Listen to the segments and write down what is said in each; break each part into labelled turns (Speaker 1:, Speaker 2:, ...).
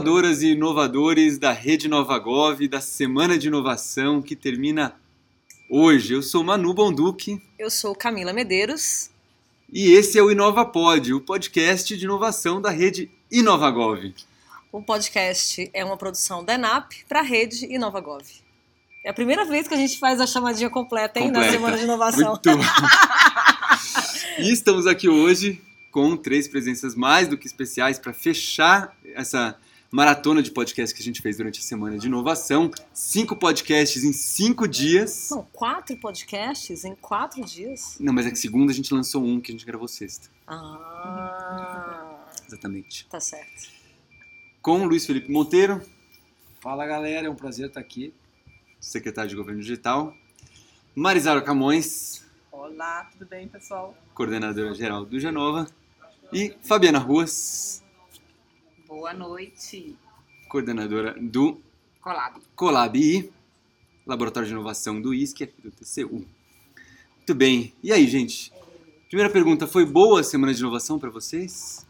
Speaker 1: Inovadoras e inovadores da Rede Nova Gov, da Semana de Inovação, que termina hoje. Eu sou Manu Bonduque.
Speaker 2: Eu sou Camila Medeiros.
Speaker 1: E esse é o InovaPod, o podcast de inovação da Rede InovaGov.
Speaker 2: O podcast é uma produção da ENAP para a Rede InovaGov. É a primeira vez que a gente faz a chamadinha completa, hein,
Speaker 1: Completa.
Speaker 2: na Semana de Inovação.
Speaker 1: E estamos aqui hoje com três presenças mais do que especiais para fechar essa maratona de podcast que a gente fez durante a semana de inovação. Cinco podcasts em cinco dias.
Speaker 2: Não, quatro podcasts em quatro dias?
Speaker 1: Não, mas é que segunda a gente lançou um que a gente gravou sexta.
Speaker 2: Ah,
Speaker 1: Exatamente.
Speaker 2: tá certo.
Speaker 1: Com o Luiz Felipe Monteiro,
Speaker 3: Fala galera, é um prazer estar aqui.
Speaker 1: secretário de Governo Digital. Marisara Camões,
Speaker 4: Olá, tudo bem, pessoal?
Speaker 1: coordenadora geral do Genova. E Fabiana Ruas,
Speaker 4: Boa noite.
Speaker 1: coordenadora do
Speaker 4: Colab.
Speaker 1: Colab I, Laboratório de Inovação do ISC aqui do TCU. Muito bem. E aí, gente? Primeira pergunta, foi boa a semana de inovação para vocês?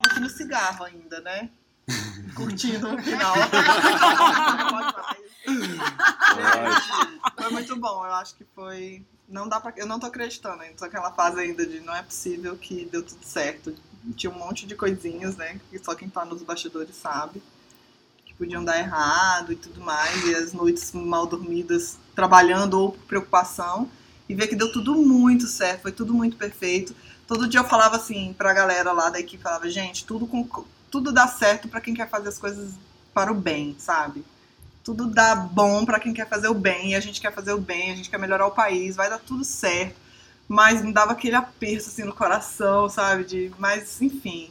Speaker 4: Aqui no cigarro ainda, né? Curtindo o final. Gente, foi muito bom. Eu acho que foi. Não dá pra... Eu não tô acreditando ainda. Tô naquela fase ainda de não é possível que deu tudo certo. Tinha um monte de coisinhas, né? Que só quem tá nos bastidores sabe. Que podiam dar errado e tudo mais. E as noites mal dormidas trabalhando ou por preocupação. E ver que deu tudo muito certo. Foi tudo muito perfeito. Todo dia eu falava assim pra galera lá da equipe, falava, gente, tudo, com, tudo dá certo pra quem quer fazer as coisas para o bem, sabe? Tudo dá bom pra quem quer fazer o bem, e a gente quer fazer o bem, a gente quer melhorar o país, vai dar tudo certo. Mas me dava aquele aperto assim no coração, sabe? De, mas enfim,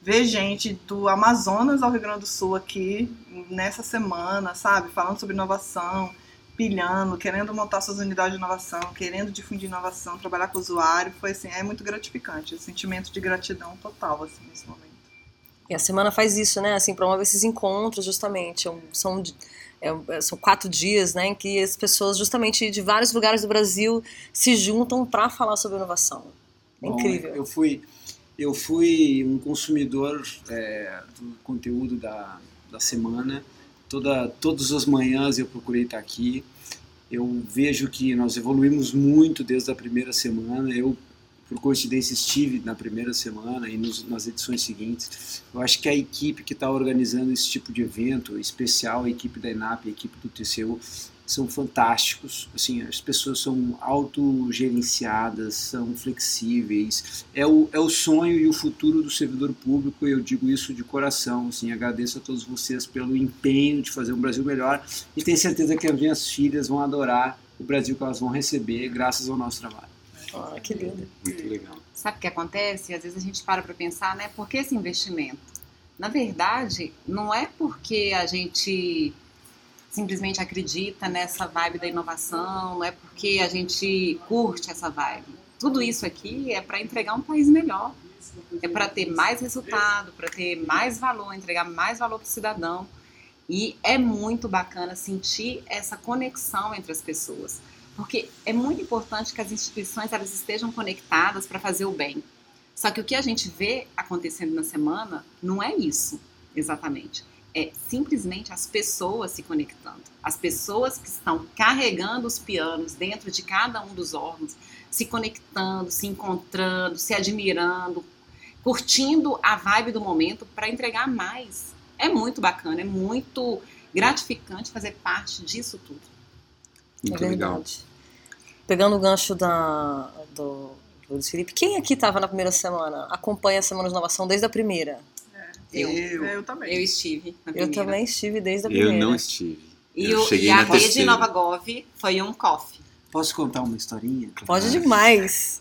Speaker 4: ver gente do Amazonas ao Rio Grande do Sul aqui nessa semana, sabe? Falando sobre inovação, pilhando, querendo montar suas unidades de inovação, querendo difundir inovação, trabalhar com o usuário, foi assim, é muito gratificante, um sentimento de gratidão total assim nesse momento.
Speaker 2: E a semana faz isso, né? Assim, promove esses encontros, justamente. É São, é- são quatro dias, né? Em que as pessoas, justamente de vários lugares do Brasil, se juntam para falar sobre inovação. É
Speaker 3: Bom,
Speaker 2: incrível.
Speaker 3: eu fui, eu fui um consumidor é, do conteúdo da, da semana. Toda, todas as manhãs eu procurei estar aqui. Eu vejo que nós evoluímos muito desde a primeira semana. Eu, por coincidência, estive na primeira semana e nos, nas edições seguintes. Eu acho que a equipe que está organizando esse tipo de evento, especial a equipe da ENAP, a equipe do TCU, são fantásticos. Assim, as pessoas são autogerenciadas, são flexíveis. É o, é o sonho e o futuro do servidor público, e eu digo isso de coração. Assim, agradeço a todos vocês pelo empenho de fazer um Brasil melhor e tenho certeza que as minhas filhas vão adorar o Brasil que elas vão receber graças ao nosso trabalho.
Speaker 2: Ah, que lindo.
Speaker 1: Muito legal.
Speaker 5: Sabe o que acontece? Às vezes a gente para para pensar, né? Por que esse investimento? Na verdade, não é porque a gente simplesmente acredita nessa vibe da inovação, não é porque a gente curte essa vibe. Tudo isso aqui é para entregar um país melhor. É para ter mais resultado, para ter mais valor, entregar mais valor para o cidadão. E é muito bacana sentir essa conexão entre as pessoas. Porque é muito importante que as instituições elas estejam conectadas para fazer o bem. Só que o que a gente vê acontecendo na semana não é isso, exatamente. É simplesmente as pessoas se conectando. As pessoas que estão carregando os pianos dentro de cada um dos órgãos, se conectando, se encontrando, se admirando, curtindo a vibe do momento para entregar mais. É muito bacana, é muito gratificante fazer parte disso tudo.
Speaker 1: Muito
Speaker 2: é
Speaker 1: legal.
Speaker 2: verdade. Pegando o gancho da, do, do Luiz Felipe, quem aqui estava na primeira semana? Acompanha a Semana de Inovação desde a primeira?
Speaker 5: Eu,
Speaker 4: Eu, eu também.
Speaker 5: eu estive na
Speaker 2: Eu
Speaker 5: primeira.
Speaker 2: também estive desde a
Speaker 1: Eu
Speaker 2: primeira.
Speaker 1: não estive.
Speaker 5: E,
Speaker 1: Eu
Speaker 5: o, e a
Speaker 1: na
Speaker 5: rede
Speaker 1: terceira.
Speaker 5: Nova Gov foi um coffee.
Speaker 3: Posso contar uma historinha?
Speaker 2: Pode demais.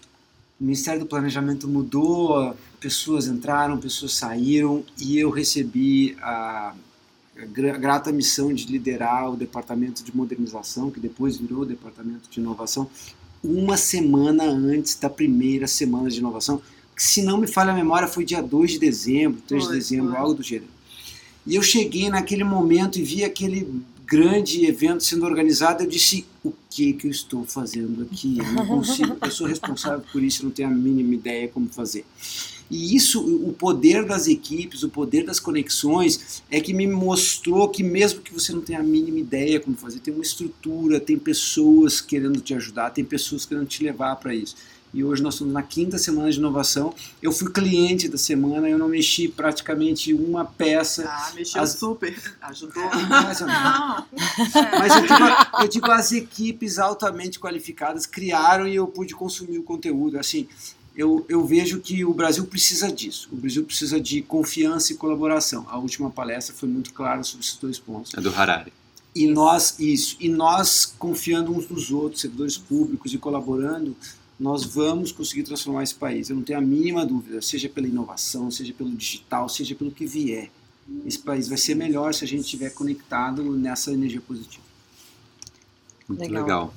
Speaker 3: O Ministério do Planejamento mudou, pessoas entraram, pessoas saíram e eu recebi a grata missão de liderar o departamento de modernização, que depois virou o departamento de inovação, uma semana antes da primeira semana de inovação, que se não me falha a memória foi dia 2 de dezembro, 3
Speaker 4: Foi,
Speaker 3: de dezembro, algo do gênero. E eu cheguei naquele momento e vi aquele grande evento sendo organizado, eu disse, o que que eu estou fazendo aqui? Eu não consigo, eu sou responsável por isso, não tenho a mínima ideia como fazer. E isso, o poder das equipes, o poder das conexões, é que me mostrou que mesmo que você não tenha a mínima ideia como fazer, tem uma estrutura, tem pessoas querendo te ajudar, tem pessoas querendo te levar para isso. E hoje nós estamos na quinta semana de inovação. Eu fui cliente da semana, eu não mexi praticamente uma peça.
Speaker 4: Ah, mexeu
Speaker 3: As-
Speaker 4: super. Ajudou.
Speaker 3: Mais ou menos.
Speaker 4: Não.
Speaker 3: Mas eu digo, eu digo, as equipes altamente qualificadas criaram e eu pude consumir o conteúdo. Assim, eu, eu vejo que o Brasil precisa disso. O Brasil precisa de confiança e colaboração. A última palestra foi muito clara sobre esses dois pontos.
Speaker 1: É do Harari.
Speaker 3: E nós, isso, e nós confiando uns nos outros, servidores públicos e colaborando, nós vamos conseguir transformar esse país. Eu não tenho a mínima dúvida, seja pela inovação, seja pelo digital, seja pelo que vier. Esse país vai ser melhor se a gente estiver conectado nessa energia positiva.
Speaker 1: Muito
Speaker 2: Legal.
Speaker 1: legal.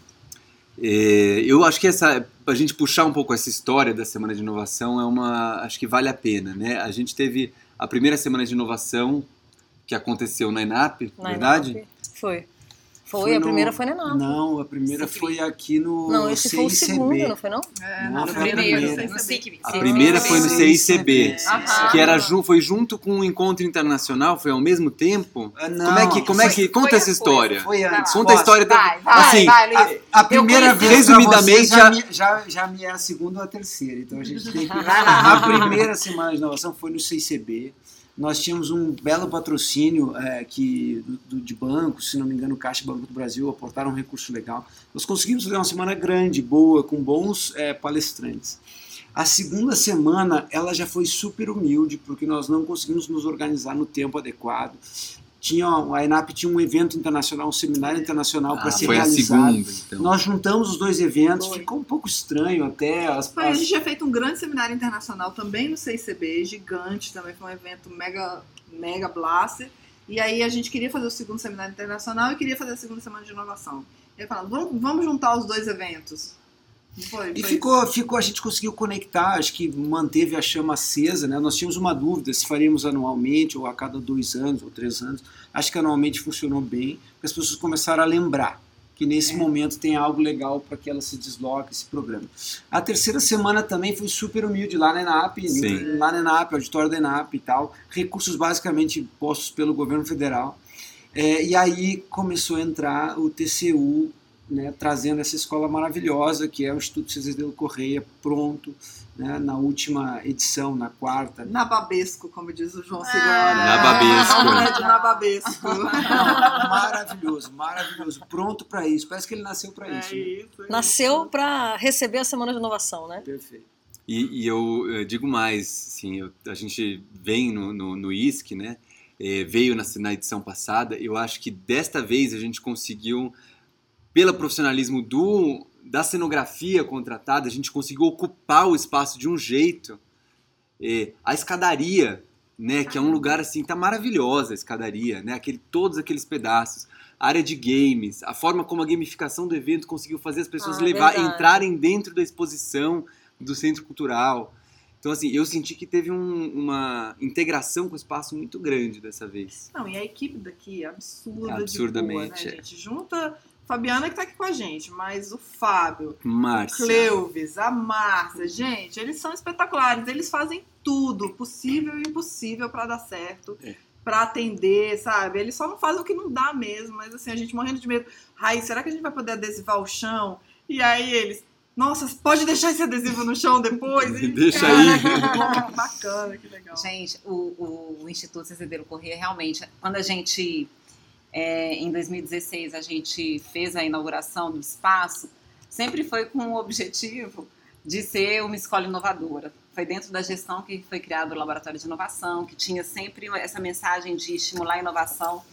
Speaker 1: É, eu acho que essa, a gente puxar um pouco essa história da Semana de Inovação é uma, acho que vale a pena, né? A gente teve a primeira Semana de Inovação que aconteceu na ENAP,
Speaker 2: Na
Speaker 1: verdade?
Speaker 2: Enap? Foi. Foi,
Speaker 3: Foi
Speaker 2: a
Speaker 3: no-
Speaker 2: primeira foi na Enap.
Speaker 3: Não, a primeira
Speaker 5: Cicli.
Speaker 3: foi aqui no
Speaker 2: Não, esse foi o
Speaker 3: CICB.
Speaker 2: segundo, não foi não?
Speaker 4: É,
Speaker 3: Não,
Speaker 4: no
Speaker 3: foi a
Speaker 4: primeiro,
Speaker 3: primeira.
Speaker 4: no CICB.
Speaker 5: CICB.
Speaker 1: A primeira foi no. CICB,
Speaker 2: Aham.
Speaker 1: que era ju- foi junto com o encontro internacional, foi ao mesmo tempo?
Speaker 3: Ah, não,
Speaker 1: como é que, como é
Speaker 5: foi-
Speaker 1: que conta
Speaker 5: foi
Speaker 1: essa história?
Speaker 3: Foi antes.
Speaker 1: Conta a história da
Speaker 5: Vai, vai,
Speaker 1: assim,
Speaker 5: vai.
Speaker 3: A, a primeira vez
Speaker 1: Resumidamente,
Speaker 3: já,
Speaker 1: a-
Speaker 3: me, já, já me é a segunda ou a terceira, então a gente tem que... A primeira semana de inovação foi no CICB, nós tínhamos um belo patrocínio é, que, do, do- de banco, se não me engano, Caixa Banco do Brasil aportaram um recurso legal. Nós conseguimos fazer uma semana grande, boa, com bons é, palestrantes. A segunda semana, ela já foi super humilde, porque nós não conseguimos nos organizar no tempo adequado. Tinha, a ENAP tinha um evento internacional, um seminário internacional para
Speaker 1: Ah,
Speaker 3: ser
Speaker 1: foi a
Speaker 3: realizado.
Speaker 1: segunda, então.
Speaker 3: Nós juntamos os dois eventos,
Speaker 4: Foi.
Speaker 3: ficou um pouco estranho até. As,
Speaker 4: Foi, a
Speaker 3: as-
Speaker 4: gente tinha feito um grande seminário internacional também no CICB, gigante também, foi um evento mega, mega blaster. E aí a gente queria fazer o segundo seminário internacional e queria fazer a segunda semana de inovação. E aí falando, vamos, vamos juntar os dois eventos. Foi,
Speaker 3: E
Speaker 4: foi
Speaker 3: ficou, ficou, a gente conseguiu conectar, acho que manteve a chama acesa, né? Nós tínhamos uma dúvida se faríamos anualmente ou a cada dois anos ou três anos. Acho que anualmente funcionou bem, porque as pessoas começaram a lembrar que nesse
Speaker 4: É.
Speaker 3: momento tem algo legal para que ela se desloque esse programa. A terceira semana também foi super humilde lá na ENAP,
Speaker 1: Sim.
Speaker 3: lá na ENAP, auditório da ENAP e tal, recursos basicamente postos pelo governo federal. É, e aí começou a entrar o TCU, né, trazendo essa escola maravilhosa que é o Instituto César Delo Correia, pronto, né, na última edição, na quarta.
Speaker 4: Nababesco, como diz o João
Speaker 5: Ah.
Speaker 4: Segura.
Speaker 1: Nababesco.
Speaker 4: Não é de Nababesco.
Speaker 3: maravilhoso, maravilhoso, pronto para isso. Parece que ele nasceu para
Speaker 4: É
Speaker 3: isso. né?
Speaker 4: isso. é
Speaker 2: Nasceu para receber a Semana de Inovação, né?
Speaker 3: Perfeito.
Speaker 1: E, e eu, eh, digo mais, assim, eu- a gente vem no, no, no ISC, né? eh, veio na, na edição passada. Eu acho que desta vez a gente conseguiu, pelo profissionalismo do, da cenografia contratada, a gente conseguiu ocupar o espaço de um jeito. Eh, a escadaria, né? Que é um lugar assim, tá maravilhosa a escadaria, né? Aquele, todos aqueles pedaços. A área de games, a forma como a gamificação do evento conseguiu fazer as pessoas
Speaker 2: Ah,
Speaker 1: levar,
Speaker 2: verdade.
Speaker 1: entrarem dentro da exposição do centro cultural. Então, assim, eu senti que teve um- uma integração com o espaço muito grande dessa vez.
Speaker 4: Não, e a equipe daqui é absurda
Speaker 1: Absurdamente,
Speaker 4: boa,
Speaker 1: é.
Speaker 4: né, gente? Junta Fabiana que tá aqui com a gente, mas o Fábio, o. Cleuvis, a Márcia, gente, eles são espetaculares. Eles fazem tudo possível e impossível pra dar certo,
Speaker 1: É.
Speaker 4: pra atender, sabe? Eles só não fazem o que não dá mesmo, mas assim, a gente morrendo de medo. Ai, será que a gente vai poder adesivar o chão? E aí eles, nossa, pode deixar esse adesivo no chão depois? E,
Speaker 1: Deixa
Speaker 4: cara,
Speaker 1: aí.
Speaker 4: Que bacana, que legal.
Speaker 5: Gente, o, o, Instituto Cesadeiro Corrêa, realmente, quando a gente, é, em 2016, a gente fez a inauguração do espaço, sempre foi com o objetivo de ser uma escola inovadora. Foi dentro da gestão que foi criado o Laboratório de Inovação, que tinha sempre essa mensagem de estimular a inovação.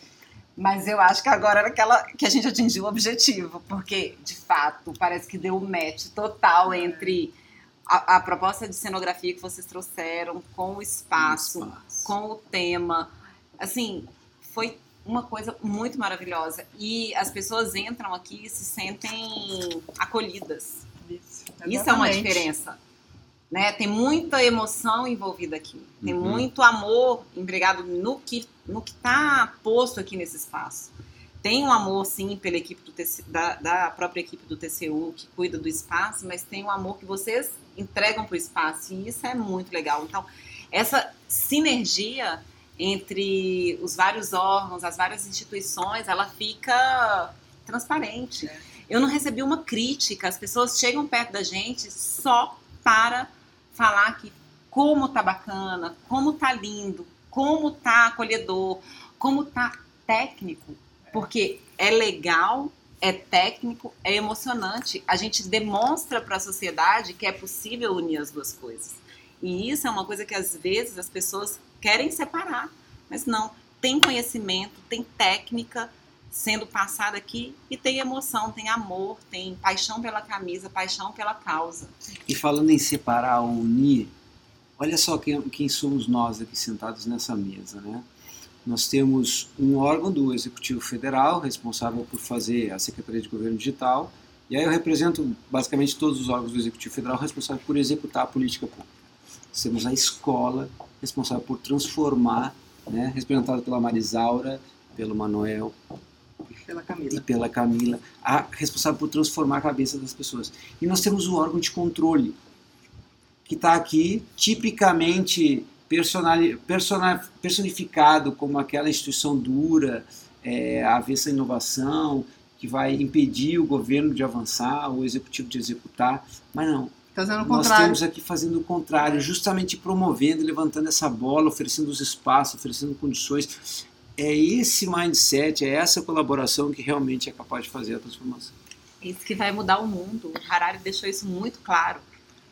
Speaker 5: Mas eu acho que agora era aquela que a gente atingiu o objetivo, porque, de fato, parece que deu um match total entre a, a proposta de cenografia que vocês trouxeram com o espaço,
Speaker 1: Espaço.
Speaker 5: com o tema. Assim, foi uma coisa muito maravilhosa. E as pessoas entram aqui e se sentem acolhidas.
Speaker 4: Isso,
Speaker 5: Isso é uma diferença. Né? Tem muita emoção envolvida aqui. Tem
Speaker 1: Uhum.
Speaker 5: muito amor empregado no que no que está posto aqui nesse espaço. tem um amor, sim, pela equipe do TC, da, da própria equipe do TCU, que cuida do espaço, mas tem um amor que vocês entregam para o espaço, e isso é muito legal. Então, essa sinergia entre os vários órgãos, as várias instituições, ela fica transparente. Eu não recebi uma crítica, as pessoas chegam perto da gente só para falar que como tá bacana, como tá lindo, como tá acolhedor, como tá técnico, porque é legal, é técnico, é emocionante. A gente demonstra para a sociedade que é possível unir as duas coisas. E isso é uma coisa que às vezes as pessoas querem separar, mas não. Tem conhecimento, tem técnica sendo passada aqui e tem emoção, tem amor, tem paixão pela camisa, paixão pela causa.
Speaker 3: E falando em separar ou unir, olha só quem, quem somos nós aqui sentados nessa mesa, né? Nós temos um órgão do Executivo Federal responsável por fazer a Secretaria de Governo Digital, e aí eu represento basicamente todos os órgãos do Executivo Federal responsáveis por executar a política pública. Nós temos a escola responsável por transformar, né, representada pela Marisaura, pelo Manuel
Speaker 4: Pela Camila.
Speaker 3: e pela Camila, a responsável por transformar a cabeça das pessoas. E nós temos o órgão de controle, que está aqui tipicamente personificado como aquela instituição dura, é, avessa à inovação, que vai impedir o governo de avançar, o executivo de executar, mas não.
Speaker 4: Fazendo o
Speaker 3: Nós
Speaker 4: contrário.
Speaker 3: temos aqui fazendo o contrário, justamente promovendo, levantando essa bola, oferecendo os espaços, oferecendo condições. É esse mindset, é essa colaboração que realmente é capaz de fazer a transformação.
Speaker 5: Isso que vai mudar o mundo. O Harari deixou isso muito claro.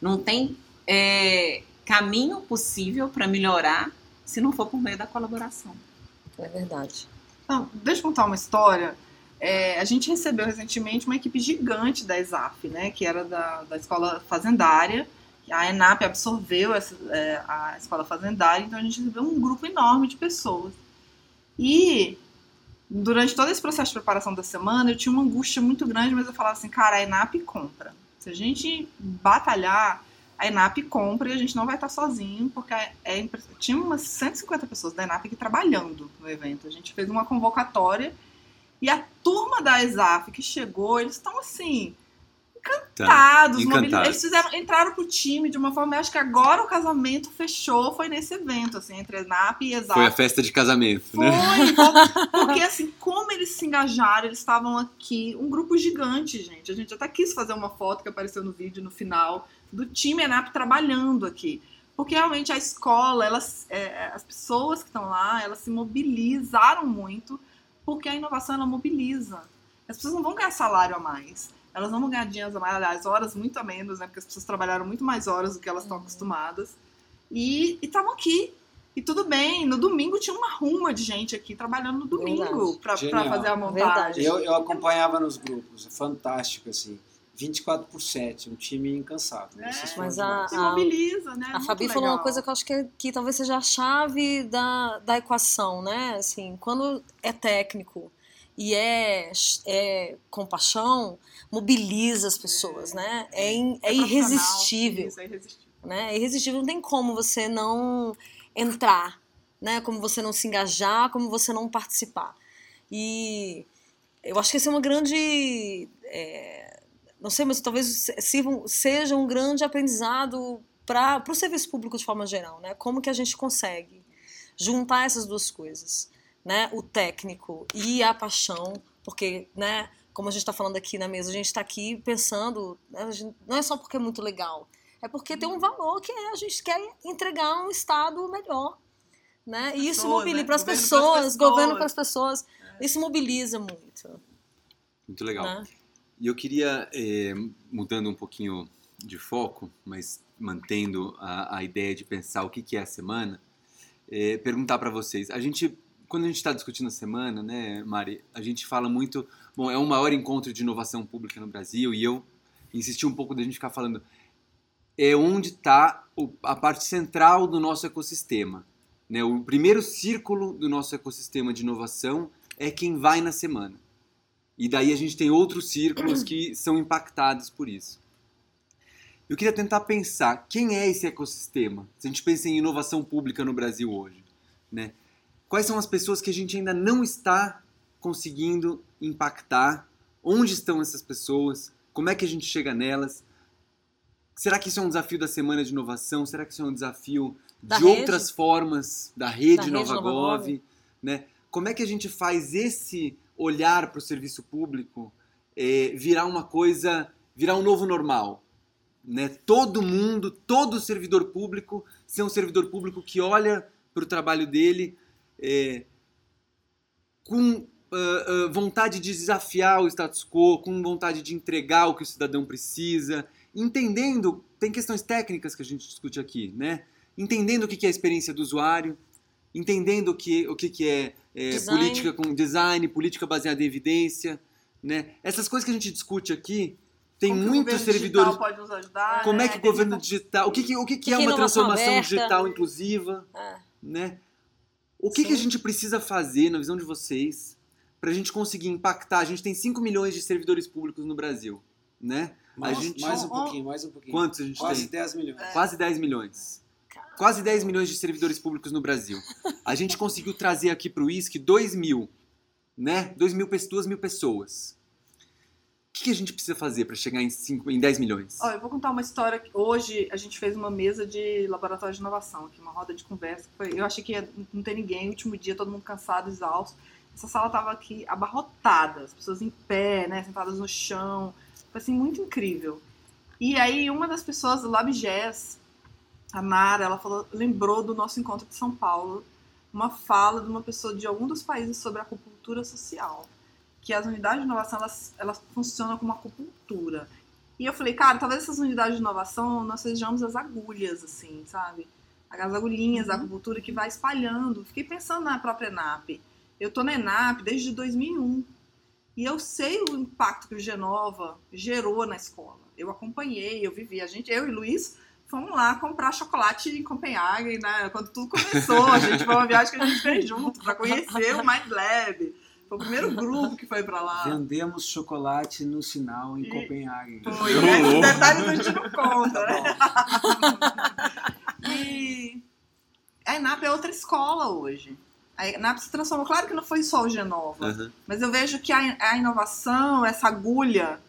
Speaker 5: Não tem é, caminho possível para melhorar se não for por meio da colaboração.
Speaker 2: É verdade.
Speaker 4: Não, deixa eu contar uma história. É, a gente recebeu recentemente uma equipe gigante da ESAF, né, que era da, da escola fazendária. A ENAP absorveu essa, é, a escola fazendária, então a gente recebeu um grupo enorme de pessoas. E durante todo esse processo de preparação da semana, eu tinha uma angústia muito grande, mas eu falava assim, cara, a ENAP compra. Se a gente batalhar, a ENAP compra e a gente não vai estar sozinho, porque é, tinha umas 150 pessoas da ENAP aqui trabalhando no evento. A gente fez uma convocatória e a turma da ESAF que chegou, eles estão assim,
Speaker 1: Tá.
Speaker 4: encantados.
Speaker 1: encantados.
Speaker 4: mobili- Eles fizeram, entraram pro time de uma forma, eu acho que agora o casamento fechou, foi nesse evento, assim, entre ENAP e ESAF.
Speaker 1: Foi a festa de casamento,
Speaker 4: Foi,
Speaker 1: né?
Speaker 4: por- porque assim, como eles se engajaram, eles estavam aqui, um grupo gigante, gente. A gente até quis fazer uma foto que apareceu no vídeo no final, do time ENAP trabalhando aqui. Porque realmente a escola, elas, é, as pessoas que estão lá, elas se mobilizaram muito, porque a inovação ela mobiliza. As pessoas não vão ganhar salário a mais. Elas não vão ganhar dinheiro a mais, aliás, horas muito a menos, né? Porque as pessoas trabalharam muito mais horas do que elas estão acostumadas. E estavam aqui. E tudo bem, no domingo tinha uma ruma de gente aqui trabalhando no domingo para fazer a montagem.
Speaker 3: Eu, eu acompanhava nos grupos, é fantástico, assim. 24 por 7, um time incansável.
Speaker 4: É,
Speaker 2: mas a- a-
Speaker 4: mobiliza, né?
Speaker 2: A
Speaker 4: Muito
Speaker 2: Fabi falou uma
Speaker 4: legal.
Speaker 2: coisa que eu acho que, é- que talvez seja a chave da, da equação, né? Assim, quando é técnico e é, é compaixão, mobiliza as pessoas, né? É, in- é
Speaker 4: profissional,
Speaker 2: irresistível,
Speaker 4: Isso, é irresistível.
Speaker 2: né? É irresistível, não tem como você não entrar, né? Como você não se engajar, como você não participar. E eu acho que esse é uma grande... não sei, mas talvez se- sirva- seja um grande aprendizado para o serviço público de forma geral, né? Como que a gente consegue juntar essas duas coisas, né? O técnico e a paixão, porque, né? Como a gente está falando aqui na mesa, a gente está aqui pensando, né, a gente- não é só porque é muito legal, é porque tem um valor que é a gente quer entregar um estado melhor, né? E isso mobiliza
Speaker 4: né?
Speaker 2: para as pessoas. governo para as pessoas, isso mobiliza muito,
Speaker 1: Muito legal.
Speaker 2: né?
Speaker 1: E eu queria, eh, mudando um pouquinho de foco, mas mantendo a, a ideia de pensar o que, que é a semana, eh, perguntar para vocês. A gente, quando a gente está discutindo a semana, né, Mari, a gente fala muito. Bom, é o maior encontro de inovação pública no Brasil e eu insisti um pouco da gente ficar falando. É onde está a parte central do nosso ecossistema. Né? O primeiro círculo do nosso ecossistema de inovação é quem vai na semana. E daí a gente tem outros círculos que são impactados por isso. Eu queria tentar pensar quem é esse ecossistema. Se a gente pensa em inovação pública no Brasil hoje, né? Quais são as pessoas que a gente ainda não está conseguindo impactar? Onde estão essas pessoas? Como é que a gente chega nelas? Será que isso é um desafio da semana de inovação? Será que isso é um desafio
Speaker 2: Da
Speaker 1: de
Speaker 2: rede?
Speaker 1: outras formas da rede
Speaker 2: Da rede
Speaker 1: Nova
Speaker 2: Nova
Speaker 1: Gov?
Speaker 2: Gov?
Speaker 1: Né? Como é que a gente faz esse olhar para o serviço público eh, virar uma coisa, virar um novo normal? Né? Todo mundo, todo servidor público ser um servidor público que olha para o trabalho dele eh, com ah, ah, vontade de desafiar o status quo, com vontade de entregar o que o cidadão precisa, entendendo, tem questões técnicas que a gente discute aqui, né? Entendendo o que é a experiência do usuário, entendendo o que, o que, que é, é, política com design, política baseada em evidência, né? Essas coisas que a gente discute aqui, tem
Speaker 4: Como que o
Speaker 1: muitos
Speaker 4: governo
Speaker 1: servidores.
Speaker 4: digital pode nos ajudar,
Speaker 1: Como
Speaker 4: né?
Speaker 1: é que o governo digital. O que, que, o que, que é
Speaker 2: é
Speaker 1: uma transformação
Speaker 2: aberta?
Speaker 1: digital inclusiva?
Speaker 2: É.
Speaker 1: né? O que, que a gente precisa fazer, na visão de vocês, para a gente conseguir impactar? A gente tem 5 milhões de servidores públicos no Brasil, né?
Speaker 3: Mais,
Speaker 1: a gente...
Speaker 3: mais um pouquinho, mais um pouquinho.
Speaker 1: Quantos a gente
Speaker 3: Quase
Speaker 1: tem?
Speaker 3: 10 milhões.
Speaker 1: Quase 10 milhões. Quase 10 milhões de servidores públicos no Brasil. A gente conseguiu trazer aqui para o ISC 2 mil, né? 2 mil, pe- 2 mil pessoas. O que, que a gente precisa fazer para chegar em, 5, em 10 milhões?
Speaker 4: Ó, eu vou contar uma história. Hoje a gente fez uma mesa de laboratório de inovação aqui, uma roda de conversa. foi- eu achei que ia não ter ninguém, último dia, todo mundo cansado, exausto. Essa sala tava aqui abarrotada, as pessoas em pé, né, sentadas no chão. Foi assim, muito incrível. E aí uma das pessoas do LabGES, a Nara, ela falou, lembrou do nosso encontro de São Paulo, uma fala de uma pessoa de algum dos países sobre a acupuntura social. Que as unidades de inovação, elas, elas funcionam como acupuntura. E eu falei, cara, talvez essas unidades de inovação nós sejamos as agulhas, assim, sabe? As agulhinhas da acupuntura que vai espalhando. Fiquei pensando na própria ENAP. Eu tô na ENAP desde 2001. E eu sei o impacto que o Genova gerou na escola. Eu acompanhei, eu vivi. A gente, eu e Luiz, fomos lá comprar chocolate em Copenhague, né? Quando tudo começou. A gente foi uma viagem que a gente fez junto para conhecer o Mind Lab. Foi o primeiro grupo que foi para lá.
Speaker 3: Vendemos chocolate no sinal em
Speaker 4: E-
Speaker 3: Copenhague.
Speaker 4: Foi, né? Esses detalhes a gente não conta, né? E a ENAP é outra escola hoje. A ENAP se transformou. Claro que não foi só o Genova,
Speaker 1: Aham.
Speaker 4: mas eu vejo que a, a inovação, essa agulha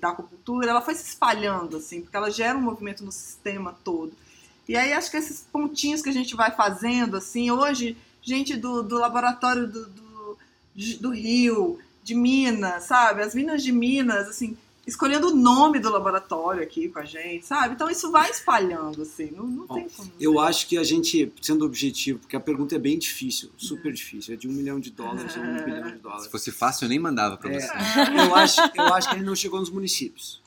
Speaker 4: da acupuntura, ela foi se espalhando, assim, porque ela gera um movimento no sistema todo. E aí acho que esses pontinhos que a gente vai fazendo, assim, hoje, gente do, do laboratório do, do, do Rio, de Minas, sabe? As minas de Minas, assim, escolhendo o nome do laboratório aqui com a gente, sabe? Então isso vai espalhando, assim, não, não
Speaker 3: Bom,
Speaker 4: tem como.
Speaker 3: Eu acho que a gente, sendo objetivo, porque a pergunta é bem difícil, super difícil, é de um milhão de dólares ou um bilhão de dólares.
Speaker 1: Se fosse fácil, eu nem mandava para
Speaker 3: É,
Speaker 1: você.
Speaker 3: eu, acho, eu acho que a gente não chegou nos municípios.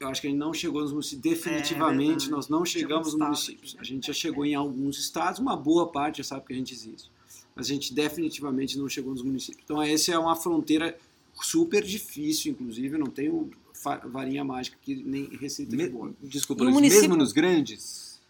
Speaker 3: Eu acho que a gente não chegou nos municípios. Definitivamente,
Speaker 4: verdade.
Speaker 3: nós não chegamos nos municípios.
Speaker 4: né?
Speaker 3: A gente já chegou em alguns estados, uma boa parte já sabe que a gente existe. Mas a gente definitivamente não chegou nos municípios. Então, essa é uma fronteira super difícil, inclusive. Eu não tenho varinha mágica aqui, nem receita de
Speaker 1: Me-
Speaker 3: bolo.
Speaker 1: Desculpa, Luiz,
Speaker 2: município-
Speaker 1: mesmo nos grandes?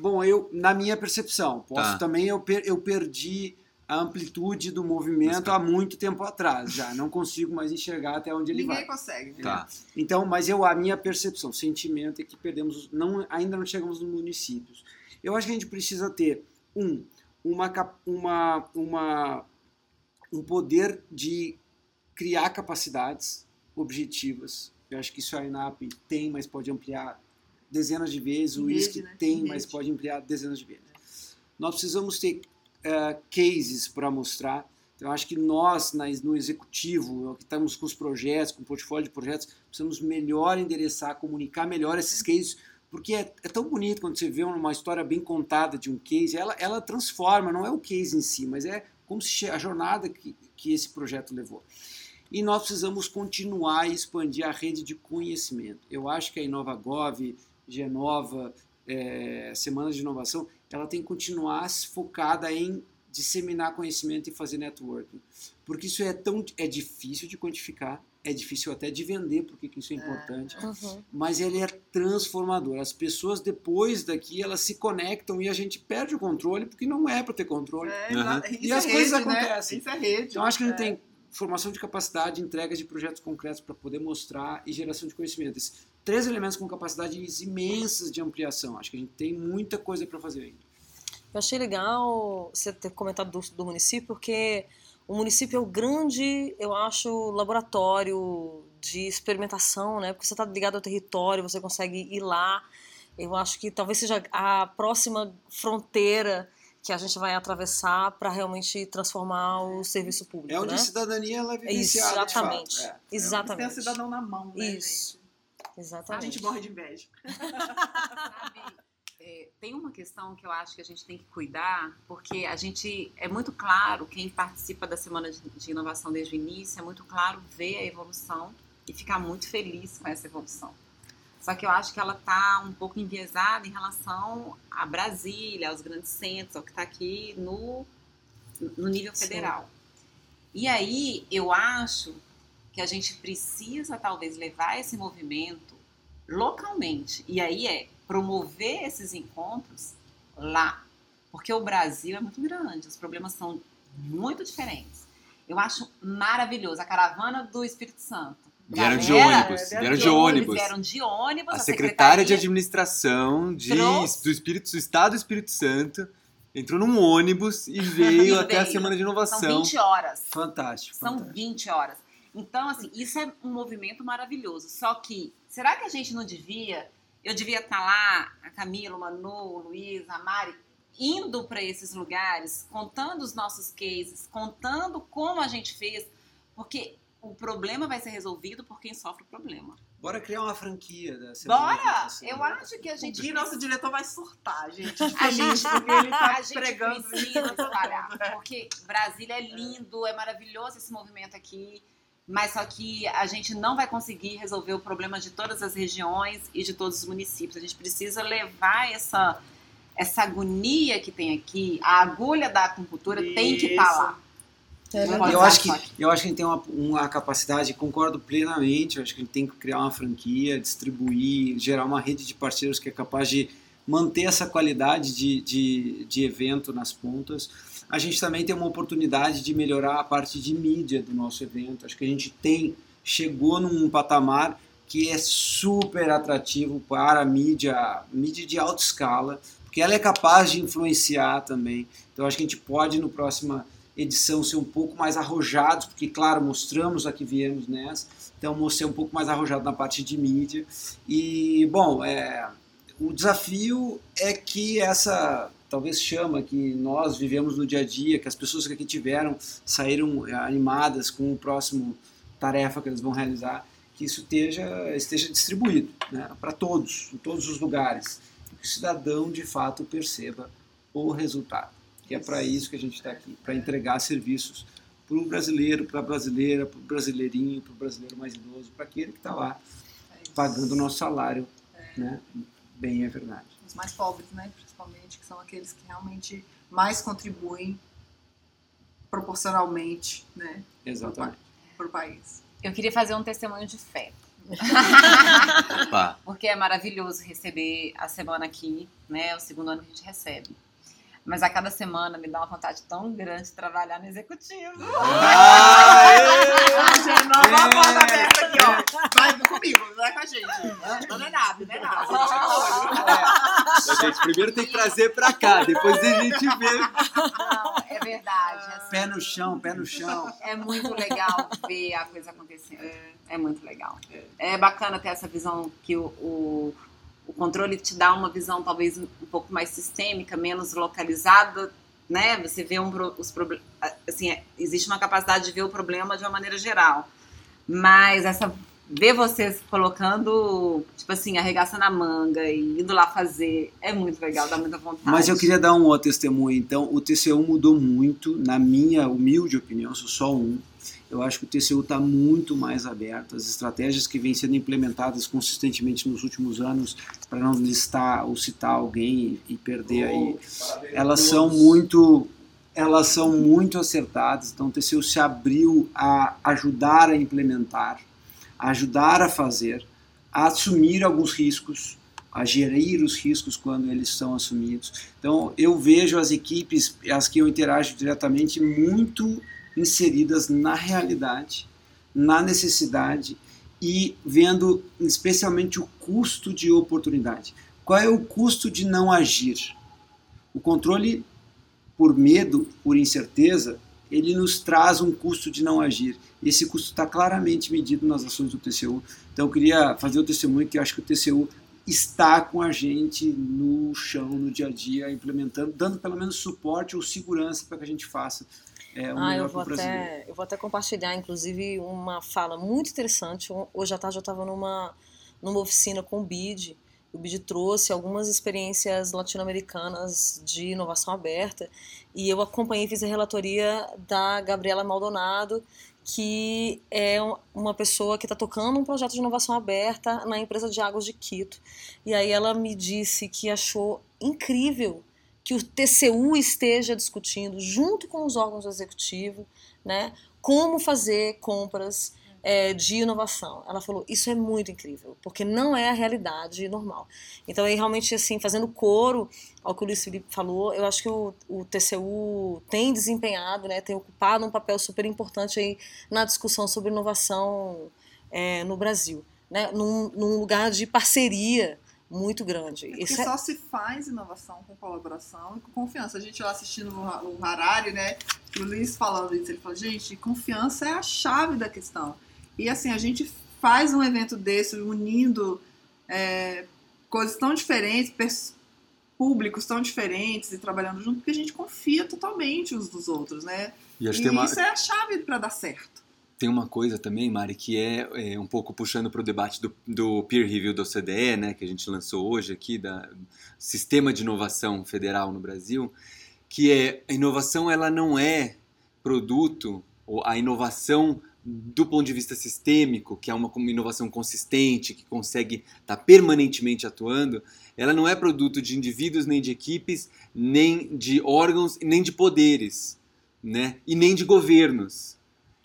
Speaker 3: Bom, eu, na minha percepção, posso
Speaker 1: Tá.
Speaker 3: também, eu, per- eu perdi a amplitude do movimento há muito tempo atrás já. Não consigo mais enxergar até onde ele vai.
Speaker 4: Ninguém consegue. né?
Speaker 1: Tá.
Speaker 3: Então, mas eu a minha percepção, sentimento é que perdemos, não, ainda não chegamos nos municípios. Eu acho que a gente precisa ter um, uma, uma, uma um poder de criar capacidades objetivas. Eu acho que isso a INAP tem, mas pode ampliar dezenas de vezes. O ISC
Speaker 4: né?
Speaker 3: tem,
Speaker 4: Em
Speaker 3: mas pode ampliar dezenas de vezes. Nós precisamos ter eh, cases para mostrar. Então, eu acho que nós, no executivo, que estamos com os projetos, com o portfólio de projetos, precisamos melhor endereçar, comunicar melhor esses cases, porque é, é tão bonito quando você vê uma história bem contada de um case, ela, ela transforma, não é o case em si, mas é como se a jornada que, que esse projeto levou. E nós precisamos continuar e expandir a rede de conhecimento. Eu acho que a InovaGov, Genova, eh, Semanas de Inovação, ela tem que continuar focada em disseminar conhecimento e fazer networking. Porque isso é tão é difícil de quantificar, é difícil até de vender, porque que isso é importante,
Speaker 2: Uhum.
Speaker 3: mas ele é transformador. As pessoas depois daqui, elas se conectam e a gente perde o controle, porque não é para ter controle.
Speaker 4: É, isso
Speaker 3: E
Speaker 4: é
Speaker 3: as coisas
Speaker 4: rede, né?
Speaker 3: acontecem.
Speaker 4: Isso é rede.
Speaker 3: Então, acho que a gente
Speaker 4: É.
Speaker 3: tem formação de capacidade, entregas de projetos concretos para poder mostrar e geração de conhecimento. Esses três elementos com capacidades imensas de ampliação. Acho que a gente tem muita coisa para fazer ainda.
Speaker 2: Eu achei legal você ter comentado do, do município, porque o município é o grande, eu acho, laboratório de experimentação, né? Porque você está ligado ao território, você consegue ir lá. Eu acho que talvez seja a próxima fronteira que a gente vai atravessar para realmente transformar o serviço público,
Speaker 3: É onde
Speaker 2: né?
Speaker 3: a cidadania ela é vivenciada, de
Speaker 2: exatamente.
Speaker 3: fato. É.
Speaker 4: Tem
Speaker 2: Exatamente.
Speaker 4: o cidadão na mão, né,
Speaker 2: Isso.
Speaker 4: gente? A
Speaker 2: Exatamente.
Speaker 4: gente morre de inveja.
Speaker 5: Sabe, é, tem uma questão que eu acho que a gente tem que cuidar, porque a gente é muito claro, quem participa da semana de, de inovação desde o início, é muito claro ver a evolução e ficar muito feliz com essa evolução. Só que eu acho que ela está um pouco enviesada em relação a Brasília, aos grandes centros, ao que está aqui no, no nível
Speaker 2: Sim.
Speaker 5: federal. E aí eu acho que a gente precisa talvez levar esse movimento localmente. E aí é promover esses encontros lá. Porque o Brasil é muito grande, os problemas são muito diferentes. Eu acho maravilhoso. A caravana do Espírito Santo.
Speaker 1: Vieram de ônibus, vieram de ônibus.
Speaker 5: Vieram de ônibus.
Speaker 1: A secretária de administração de, do, Espírito, do Estado do Espírito Santo entrou num ônibus e veio
Speaker 5: E
Speaker 1: até a
Speaker 5: veio.
Speaker 1: Semana de
Speaker 5: São
Speaker 1: Inovação.
Speaker 5: 20 horas.
Speaker 3: Fantástico.
Speaker 5: São
Speaker 3: fantástico.
Speaker 5: 20 horas. Então, assim, isso é um movimento maravilhoso. Só que, será que a gente não devia? Eu devia estar lá, a Camila, o Manu, o Luiz, a Mari, indo para esses lugares, contando os nossos cases, contando como a gente fez, porque o problema vai ser resolvido por quem sofre o problema.
Speaker 3: Bora criar uma franquia da
Speaker 5: Bora! Eu acho que a
Speaker 4: O
Speaker 5: gente.
Speaker 4: Gui, nosso diretor, vai surtar, gente.
Speaker 5: A gente,
Speaker 4: porque ele tá
Speaker 5: a gente
Speaker 4: pregando
Speaker 5: precisa
Speaker 4: isso.
Speaker 5: espalhar. Porque Brasília é lindo, é maravilhoso esse movimento aqui. Mas só que a gente não vai conseguir resolver o problema de todas as regiões e de todos os municípios. A gente precisa levar essa, essa agonia que tem aqui, a agulha da acupuntura tem que estar
Speaker 4: Isso.
Speaker 5: lá.
Speaker 2: É
Speaker 3: Eu acho, que, eu acho que a gente tem uma, uma capacidade, concordo plenamente, eu acho que a gente tem que criar uma franquia, distribuir, gerar uma rede de parceiros que é capaz de manter essa qualidade de, de, de evento nas pontas. A gente também tem uma oportunidade de melhorar a parte de mídia do nosso evento. Acho que a gente tem, chegou num patamar que é super atrativo para a mídia, mídia de alta escala, porque ela é capaz de influenciar também. Então acho que a gente pode, no próxima edição, ser um pouco mais arrojados, porque, claro, mostramos a que viemos nessa, então ser um pouco mais arrojados na parte de mídia. E, bom, é, o desafio é que essa, talvez chama que nós vivemos no dia a dia, que as pessoas que aqui tiveram saíram é, animadas com o próximo tarefa que eles vão realizar, que isso esteja, esteja distribuído né, para todos, em todos os lugares, que o cidadão de fato perceba o resultado. Que é para isso que a gente está aqui, para entregar serviços para o brasileiro, para a brasileira, para o brasileirinho, para o brasileiro mais idoso, para aquele que está lá pagando o nosso salário, né? Bem é verdade.
Speaker 6: Os mais pobres, né? Principalmente, que são aqueles que realmente mais contribuem proporcionalmente, né?
Speaker 3: Exatamente.
Speaker 6: Para o país.
Speaker 5: Eu queria fazer um testemunho de fé.
Speaker 1: Opa.
Speaker 5: Porque é maravilhoso receber a semana aqui, né? É o segundo ano que a gente recebe. Mas a cada semana me dá uma vontade tão grande de trabalhar no executivo.
Speaker 4: Gente, nova porta aberta aqui, ó. Vai comigo, vai com a gente. Não é nada, não é nada.
Speaker 1: A gente primeiro tem que trazer pra cá, depois a gente vê.
Speaker 5: Não, é verdade. assim,
Speaker 3: Pé no chão, pé no chão.
Speaker 5: é muito legal ver a coisa acontecendo. É muito legal. É bacana ter essa visão que o, o, o controle te dá uma visão talvez um pouco mais sistêmica, menos localizada, né? Você vê um, os problemas. Assim, é- existe uma capacidade de ver o problema de uma maneira geral. Mas essa. Ver vocês colocando, tipo assim, arregaçando a manga e indo lá fazer, é muito legal, dá muita vontade.
Speaker 3: Mas eu queria dar um outro testemunho. Então, o TCU mudou muito, na minha humilde opinião, sou só um. Eu acho que o TCU está muito mais aberto. As estratégias que vêm sendo implementadas consistentemente nos últimos anos, para não listar ou citar alguém e perder aí, elas são muito elas são muito acertadas. Então, o TCU se abriu a ajudar a implementar, a ajudar a fazer, a assumir alguns riscos, a gerir os riscos quando eles são assumidos. Então, eu vejo as equipes, as que eu interajo diretamente, muito inseridas na realidade, na necessidade e vendo especialmente o custo de oportunidade. Qual é o custo de não agir? O controle por medo, por incerteza, ele nos traz um custo de não agir. Esse custo está claramente medido nas ações do TCU. Então eu queria fazer o testemunho que eu acho que o TCU está com a gente no chão, no dia a dia, implementando, dando pelo menos suporte ou segurança para que a gente faça é, o
Speaker 2: ah,
Speaker 3: melhor
Speaker 2: eu vou, até, eu vou até compartilhar, inclusive, uma fala muito interessante. Hoje à tarde eu estava numa, numa oficina com o BID. O BID trouxe algumas experiências latino-americanas de inovação aberta e eu acompanhei fiz a relatoria da Gabriela Maldonado, que é uma pessoa que está tocando um projeto de inovação aberta na empresa de águas de Quito. E aí ela me disse que achou incrível que o TCU esteja discutindo, junto com os órgãos do executivo, né, como fazer compras é, de inovação. Ela falou, isso é muito incrível, porque não é a realidade normal. Então, aí, realmente, assim, fazendo coro ao que o Luiz Felipe falou, eu acho que o, o TCU tem desempenhado, né, tem ocupado um papel super importante aí na discussão sobre inovação é, no Brasil, né, num, num lugar de parceria muito grande.
Speaker 4: É porque
Speaker 2: Isso é-
Speaker 4: só se faz inovação com colaboração e com confiança. A gente lá assistindo o Harari, né? E o Luiz falando isso, ele falou, gente, confiança é a chave da questão. E assim, a gente faz um evento desse unindo é, coisas tão diferentes, públicos tão diferentes e trabalhando junto, porque a gente confia totalmente uns dos outros, né?
Speaker 1: E,
Speaker 4: E
Speaker 1: tem uma,
Speaker 4: isso é a chave para dar certo.
Speaker 1: Tem uma coisa também, Mari, que é, é um pouco puxando para o debate do, do peer review da OCDE, né, que a gente lançou hoje aqui, da Sistema de Inovação Federal no Brasil, que é a inovação ela não é produto, ou a inovação do ponto de vista sistêmico, que é uma inovação consistente, que consegue estar permanentemente atuando, ela não é produto de indivíduos, nem de equipes, nem de órgãos, nem de poderes, né? e nem de governos.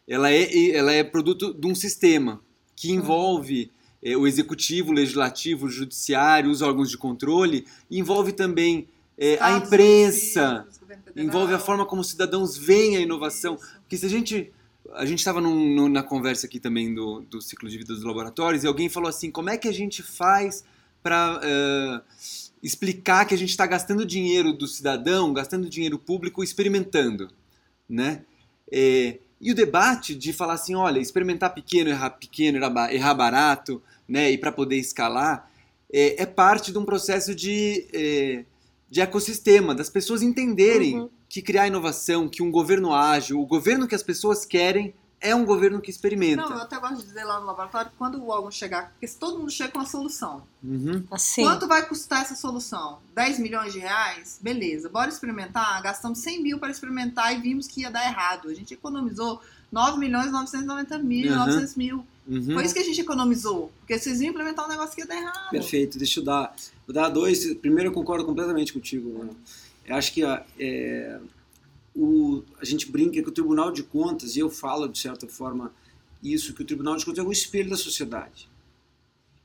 Speaker 1: Ela é, ela é produto de um sistema que envolve eh, o executivo, o legislativo, o judiciário, os órgãos de controle, envolve também eh, a imprensa, envolve a forma como os cidadãos veem a inovação.
Speaker 4: Isso.
Speaker 1: Porque se a gente. A gente estava na conversa aqui também do, do ciclo de vida dos laboratórios e alguém falou assim: como é que a gente faz para explicar que a gente está gastando dinheiro do cidadão, gastando dinheiro público experimentando? Né? É, e o debate de falar assim: olha, experimentar pequeno, errar pequeno, errar ba- errar barato, né? e para poder escalar, é, é parte de um processo de, é, de ecossistema, das pessoas entenderem
Speaker 2: Uhum.
Speaker 1: que criar inovação, que um governo ágil, o governo que as pessoas querem é um governo que experimenta.
Speaker 4: Não, eu até gosto de dizer lá no laboratório, quando o órgão chegar, porque se todo mundo chega com uma solução,
Speaker 1: Uhum.
Speaker 2: Assim,
Speaker 4: Quanto vai custar essa solução? 10 milhões de reais? Beleza, bora experimentar? Gastamos 100 mil para experimentar e vimos que ia dar errado. A gente economizou 9 milhões e 990 mil,
Speaker 1: Uhum.
Speaker 4: 900 mil.
Speaker 1: Uhum.
Speaker 4: Foi isso que a gente economizou. Porque vocês iam implementar um negócio que ia dar errado.
Speaker 3: Perfeito, deixa eu dar, vou dar dois. Primeiro, eu concordo completamente contigo, mano. Eu acho que ó, é, o, a gente brinca que o Tribunal de Contas, e eu falo de certa forma isso, que o Tribunal de Contas é o espelho da sociedade.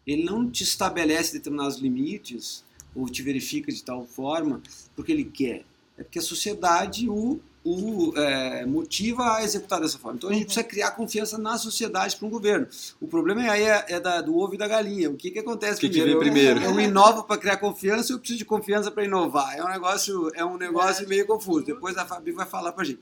Speaker 3: Ele não te estabelece determinados limites ou te verifica de tal forma porque ele quer. É porque a sociedade o, o é, motiva a executar dessa forma. Então a gente precisa criar confiança na sociedade para um governo. O problema aí é, é da- do ovo e da galinha. O que, que acontece
Speaker 1: que que
Speaker 3: primeiro?
Speaker 1: vem primeiro?
Speaker 3: Eu, eu inovo para criar confiança ou eu preciso de confiança para inovar? É um negócio, é um negócio meio confuso. Depois a Fabi vai falar para a gente.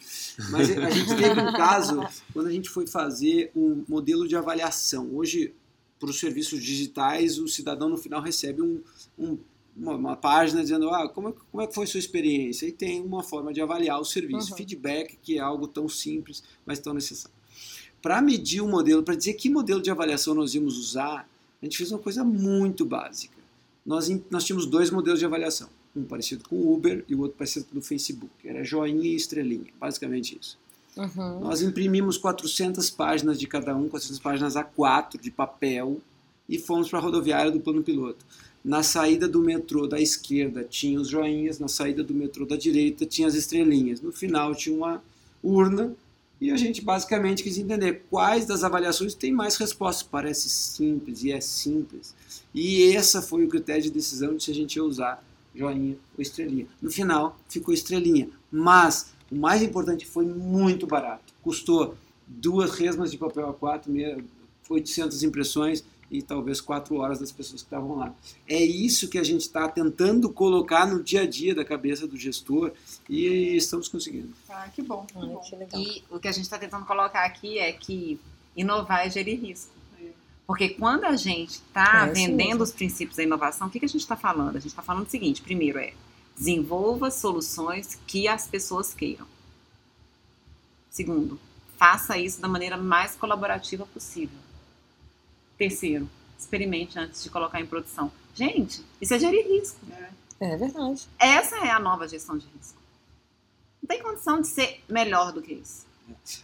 Speaker 3: Mas a gente teve um caso quando a gente foi fazer um modelo de avaliação. Hoje, para os serviços digitais, o cidadão no final recebe um, um- uma, uma página dizendo ah, como, é, como é que foi sua experiência e tem uma forma de avaliar o serviço.
Speaker 2: Uhum.
Speaker 3: Feedback, que é algo tão simples, mas tão necessário. Para medir o modelo, para dizer que modelo de avaliação nós íamos usar, a gente fez uma coisa muito básica. Nós, nós tínhamos dois modelos de avaliação, um parecido com o Uber e o outro parecido com o Facebook. Era joinha e estrelinha, basicamente isso.
Speaker 2: uhum.
Speaker 3: Nós imprimimos 400 páginas de cada um, 400 páginas A4 de papel e fomos para a rodoviária do plano piloto. Na saída do metrô da esquerda tinha os joinhas, na saída do metrô da direita tinha as estrelinhas. No final tinha uma urna e a gente basicamente quis entender quais das avaliações tem mais respostas. Parece simples e é simples. E essa foi o critério de decisão de se a gente ia usar joinha ou estrelinha. No final ficou estrelinha, mas o mais importante foi muito barato. Custou duas resmas de papel A4, meia- 800 impressões e talvez quatro horas das pessoas que estavam lá. É isso que a gente está tentando colocar no dia a dia da cabeça do gestor e estamos conseguindo.
Speaker 4: Ah, que bom, que
Speaker 2: Ai,
Speaker 4: bom.
Speaker 2: que legal.
Speaker 5: E o que a gente está tentando colocar aqui é que inovar é gerir risco. Porque quando a gente está
Speaker 2: É
Speaker 5: vendendo
Speaker 2: mesmo.
Speaker 5: os princípios da inovação, o que, que a gente está falando? A gente está falando o seguinte: primeiro é desenvolva soluções que as pessoas queiram. Segundo, faça isso da maneira mais colaborativa possível. Terceiro, experimente antes de colocar em produção. Gente, isso é gerir risco.
Speaker 2: É verdade.
Speaker 5: Essa é a nova gestão de risco. Não tem condição de ser melhor do que isso.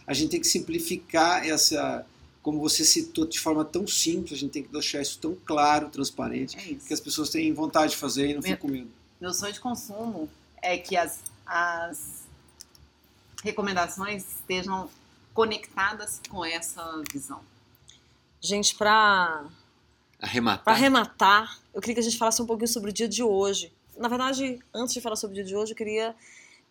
Speaker 3: A gente tem que simplificar essa, como você citou, de forma tão simples, a gente tem que deixar isso tão claro, transparente,
Speaker 5: É
Speaker 3: que as pessoas tenham vontade de fazer e não fiquem com medo.
Speaker 5: Meu sonho de consumo é que as, as recomendações estejam conectadas com essa visão.
Speaker 2: Gente, pra, pra
Speaker 1: Arrematar.
Speaker 2: arrematar, eu queria que a gente falasse um pouquinho sobre o dia de hoje. Na verdade, antes de falar sobre o dia de hoje, eu queria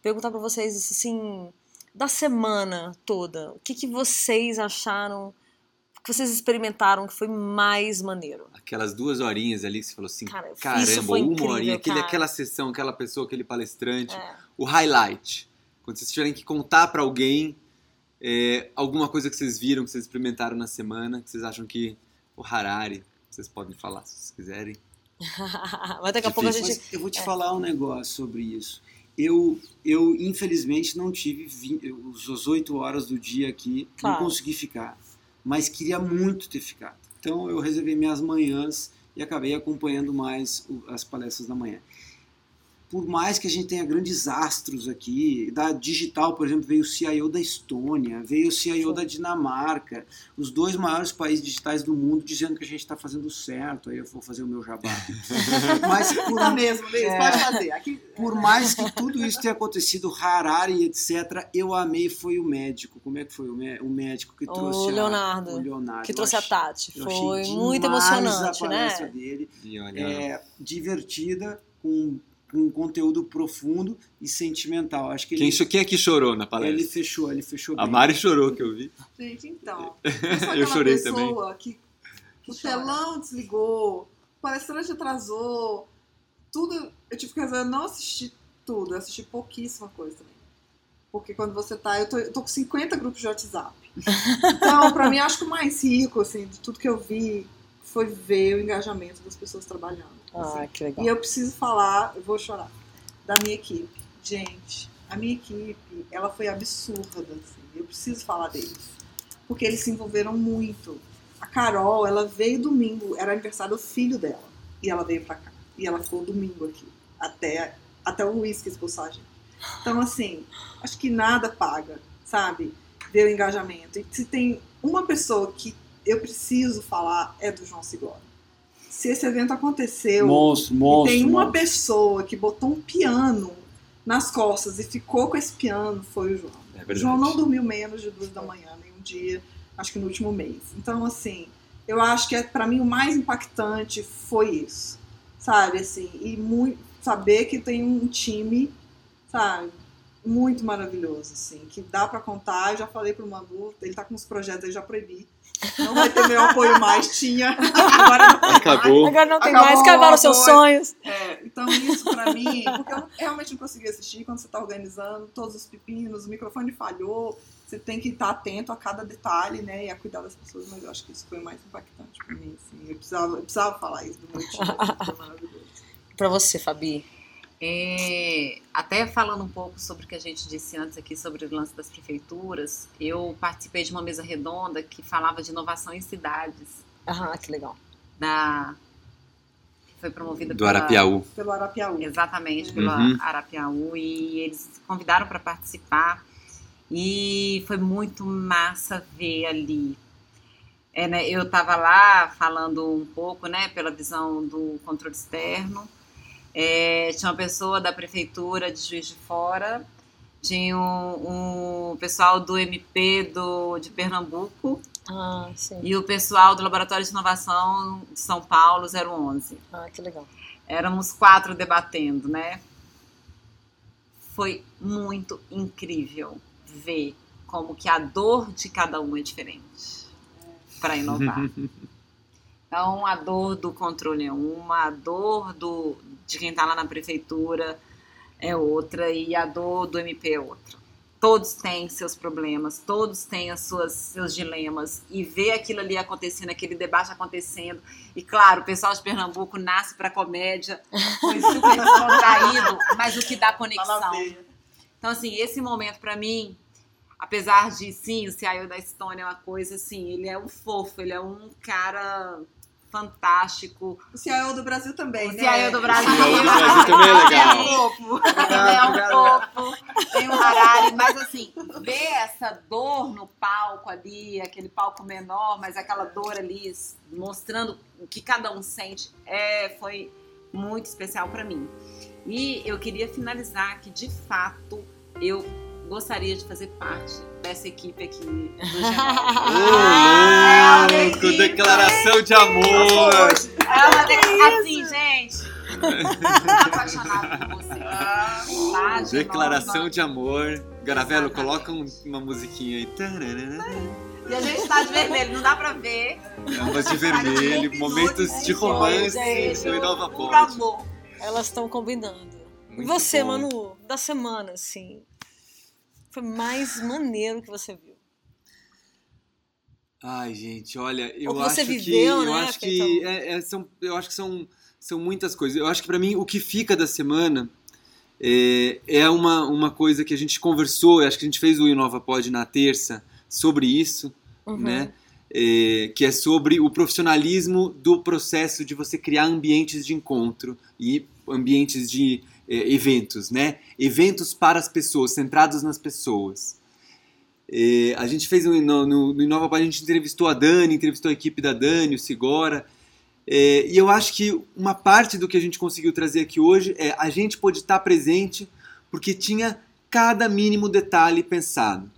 Speaker 2: perguntar pra vocês, assim, da semana toda, o que, que vocês acharam, o que vocês experimentaram que foi mais maneiro?
Speaker 1: Aquelas duas horinhas ali que você falou assim,
Speaker 2: Cara,
Speaker 1: caramba,
Speaker 2: foi
Speaker 1: uma
Speaker 2: incrível,
Speaker 1: horinha, aquele, aquela sessão, aquela pessoa, aquele palestrante,
Speaker 2: É.
Speaker 1: o highlight. Quando vocês tiverem que contar pra alguém é, alguma coisa que vocês viram, que vocês experimentaram na semana, que vocês acham que o Harari, vocês podem falar se vocês quiserem.
Speaker 2: Mas daqui a pouco a gente.
Speaker 3: Mas eu vou te
Speaker 2: é.
Speaker 3: falar um negócio sobre isso. Eu, eu infelizmente, não tive vi- os oito horas do dia aqui,
Speaker 2: Claro.
Speaker 3: não consegui ficar. Mas queria muito ter ficado. Então eu reservei minhas manhãs e acabei acompanhando mais o- as palestras da manhã. Por mais que a gente tenha grandes astros aqui, da digital, por exemplo, veio o CIO da Estônia, veio o CIO da Dinamarca, os dois maiores países digitais do mundo dizendo que a gente está fazendo certo. Aí eu vou fazer o meu jabá. Mas por
Speaker 4: Tá mesmo,
Speaker 3: É.
Speaker 4: pode fazer. Aqui,
Speaker 3: por mais que tudo isso tenha acontecido, Harari, etc., eu amei foi o médico. Como é que foi o, mé- o médico que trouxe
Speaker 2: O
Speaker 3: a-
Speaker 2: Leonardo,
Speaker 3: o Leonardo.
Speaker 2: que trouxe a
Speaker 3: achei-
Speaker 2: Tati.
Speaker 3: eu
Speaker 2: Foi muito emocionante,
Speaker 3: a palestra
Speaker 2: né?
Speaker 3: dele.
Speaker 1: E olha,
Speaker 3: É divertida, com, com um conteúdo profundo e sentimental. Acho que
Speaker 1: quem,
Speaker 3: ele,
Speaker 1: cho- quem é que chorou na
Speaker 3: ele
Speaker 1: palestra?
Speaker 3: fechou, ele fechou
Speaker 1: A
Speaker 3: bem.
Speaker 1: Mari chorou, que eu vi.
Speaker 4: gente, então.
Speaker 1: Eu chorei
Speaker 4: pessoa que o
Speaker 5: chora.
Speaker 4: telão desligou, o palestrante atrasou, tudo. Eu tive que resolver, eu não assisti tudo, eu assisti pouquíssima coisa também. Porque quando você tá. Eu tô, eu tô com 50 grupos de WhatsApp. Então, pra mim, acho que o mais rico, assim, de tudo que eu vi foi ver o engajamento das pessoas trabalhando. Assim.
Speaker 2: Ah, que legal.
Speaker 4: E eu preciso falar, eu vou chorar, da minha equipe. Gente, a minha equipe, ela foi absurda, assim. Eu preciso falar deles. Porque eles se envolveram muito. A Carol, ela veio domingo, era aniversário do filho dela. E ela veio pra cá. E ela ficou domingo aqui. Até, até o uísque expulsar a gente. Então, assim, acho que nada paga, sabe? Ver o engajamento. E se tem uma pessoa que eu preciso falar, é do João Sigora. Se esse evento aconteceu,
Speaker 3: Monstro,
Speaker 4: e
Speaker 3: monstro.
Speaker 4: tem uma
Speaker 3: monstro.
Speaker 4: pessoa que botou um piano nas costas e ficou com esse piano, foi o João.
Speaker 1: É verdade.
Speaker 4: João não dormiu menos de duas da manhã, nenhum dia, acho que no último mês. Então, assim, eu acho que é, para mim o mais impactante foi isso, sabe? Assim, e muito, saber que tem um time, sabe? Muito maravilhoso, assim, que dá pra contar. Eu já falei pro Manu, ele tá com uns projetos aí, já proibi. Não vai ter meu apoio mais, tinha. Agora não
Speaker 1: Acabou.
Speaker 2: Agora não tem
Speaker 4: Acabou,
Speaker 2: mais, acabaram os seus sonhos.
Speaker 4: é, então isso pra mim, porque eu realmente não consegui assistir quando você tá organizando todos os pepinos, o microfone falhou, você tem que estar atento a cada detalhe, né, e a cuidar das pessoas, mas eu acho que isso foi mais impactante pra mim, assim, eu precisava, eu precisava falar isso do meu time, assim, foi maravilhoso.
Speaker 2: Pra você, Fabi.
Speaker 5: É, até falando um pouco sobre o que a gente disse antes aqui sobre o lance das prefeituras, eu participei de uma mesa redonda que falava de inovação em cidades,
Speaker 2: Ah, que legal.
Speaker 5: da que foi promovida
Speaker 1: Do
Speaker 5: pela,
Speaker 1: Arapiaú.
Speaker 4: Pelo Arapiaú.
Speaker 5: Exatamente, pela
Speaker 1: Uhum.
Speaker 5: Arapiaú, e eles convidaram para participar. E foi muito massa ver ali. É, né, eu estava lá falando um pouco, né, pela visão do controle externo. É, tinha uma pessoa da prefeitura de Juiz de Fora, tinha um, um pessoal do MP do, de Pernambuco
Speaker 2: Ah, sim.
Speaker 5: e o pessoal do Laboratório de Inovação de São Paulo 011
Speaker 2: Ah, que legal.
Speaker 5: éramos quatro debatendo, né? Foi muito incrível ver como que a dor de cada um é diferente para inovar. Então, a dor do controle é uma, a dor do, de quem está lá na prefeitura é outra e a dor do MP é outra. Todos têm seus problemas, todos têm as suas, seus dilemas e ver aquilo ali acontecendo, aquele debate acontecendo. E claro, o pessoal de Pernambuco nasce para comédia, foi super descontraído, mas o que dá conexão. Então, assim, esse momento para mim, apesar de sim, o CIO da Estônia é uma coisa assim, ele é um fofo, ele é um cara fantástico.
Speaker 4: O CIO do Brasil também,
Speaker 5: O
Speaker 4: né?
Speaker 5: CIO do Brasil.
Speaker 1: O CIO do Brasil também é legal.
Speaker 4: fofo.
Speaker 5: é um fofo, tem um Harari, mas assim, ver essa dor no palco ali, aquele palco menor, mas aquela dor ali mostrando o que cada um sente, é, foi muito especial para mim. E eu queria finalizar que, de fato, eu gostaria de fazer parte dessa equipe aqui do Genova. É, equipe.
Speaker 1: declaração de amor!
Speaker 5: É uma de... assim, gente. apaixonada por você. Tá?
Speaker 1: Declaração de amor. Garavelo, coloca um- uma musiquinha aí.
Speaker 5: E a gente tá de vermelho, não dá pra ver.
Speaker 1: Ambas de vermelho, momentos de romance no Inova
Speaker 5: Por
Speaker 1: Pod.
Speaker 5: amor.
Speaker 2: Elas estão combinando. E
Speaker 1: Muito
Speaker 2: você,
Speaker 1: bom.
Speaker 2: Manu, da semana, assim, foi mais maneiro que você viu?
Speaker 1: Ai, gente, olha, eu
Speaker 2: Ou
Speaker 1: acho
Speaker 2: você
Speaker 1: que
Speaker 2: viveu,
Speaker 1: eu
Speaker 2: né,
Speaker 1: acho que é- é, são, eu acho que são, são muitas coisas. Eu acho que pra mim o que fica da semana é, é uma, uma coisa que a gente conversou. Eu acho que a gente fez o Inova Pod na terça sobre isso,
Speaker 2: Uhum.
Speaker 1: né? É, que é sobre o profissionalismo do processo de você criar ambientes de encontro e ambientes de é, eventos, né? Eventos para as pessoas, centrados nas pessoas. É, a gente fez um, no, no, no Inova a gente entrevistou a Dani, entrevistou a equipe da Dani, o Sigora. É, e eu acho que uma parte do que a gente conseguiu trazer aqui hoje é a gente pôde estar presente porque tinha cada mínimo detalhe pensado.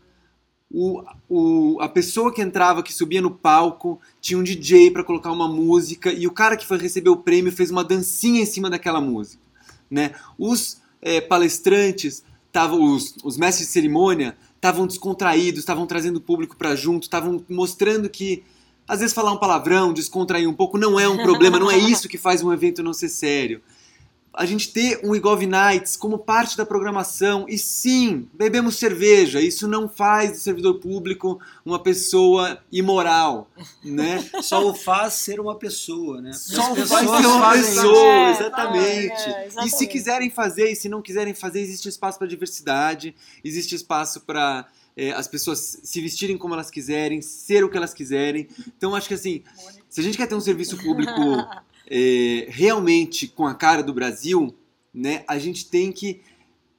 Speaker 1: O, o, a pessoa que entrava, que subia no palco, tinha um DJ para colocar uma música e o cara que foi receber o prêmio fez uma dancinha em cima daquela música. Né? Os é, palestrantes, tavam, os, os mestres de cerimônia, estavam descontraídos, estavam trazendo o público para junto, estavam mostrando que às vezes falar um palavrão, descontrair um pouco, não é um problema, não é isso que faz um evento não ser sério. A gente ter um Igov Nights como parte da programação, e sim, bebemos cerveja, isso não faz do servidor público uma pessoa imoral, né?
Speaker 3: Só o faz ser uma pessoa, né?
Speaker 1: Só vai
Speaker 3: pessoas
Speaker 1: ser uma pessoa,
Speaker 2: É,
Speaker 1: exatamente.
Speaker 2: é,
Speaker 1: E se
Speaker 2: exatamente.
Speaker 1: quiserem fazer, e se não quiserem fazer, existe espaço para diversidade, existe espaço para as pessoas se vestirem como elas quiserem, ser o que elas quiserem. Então, acho que assim, se a gente quer ter um serviço público é, realmente com a cara do Brasil, né, a gente tem que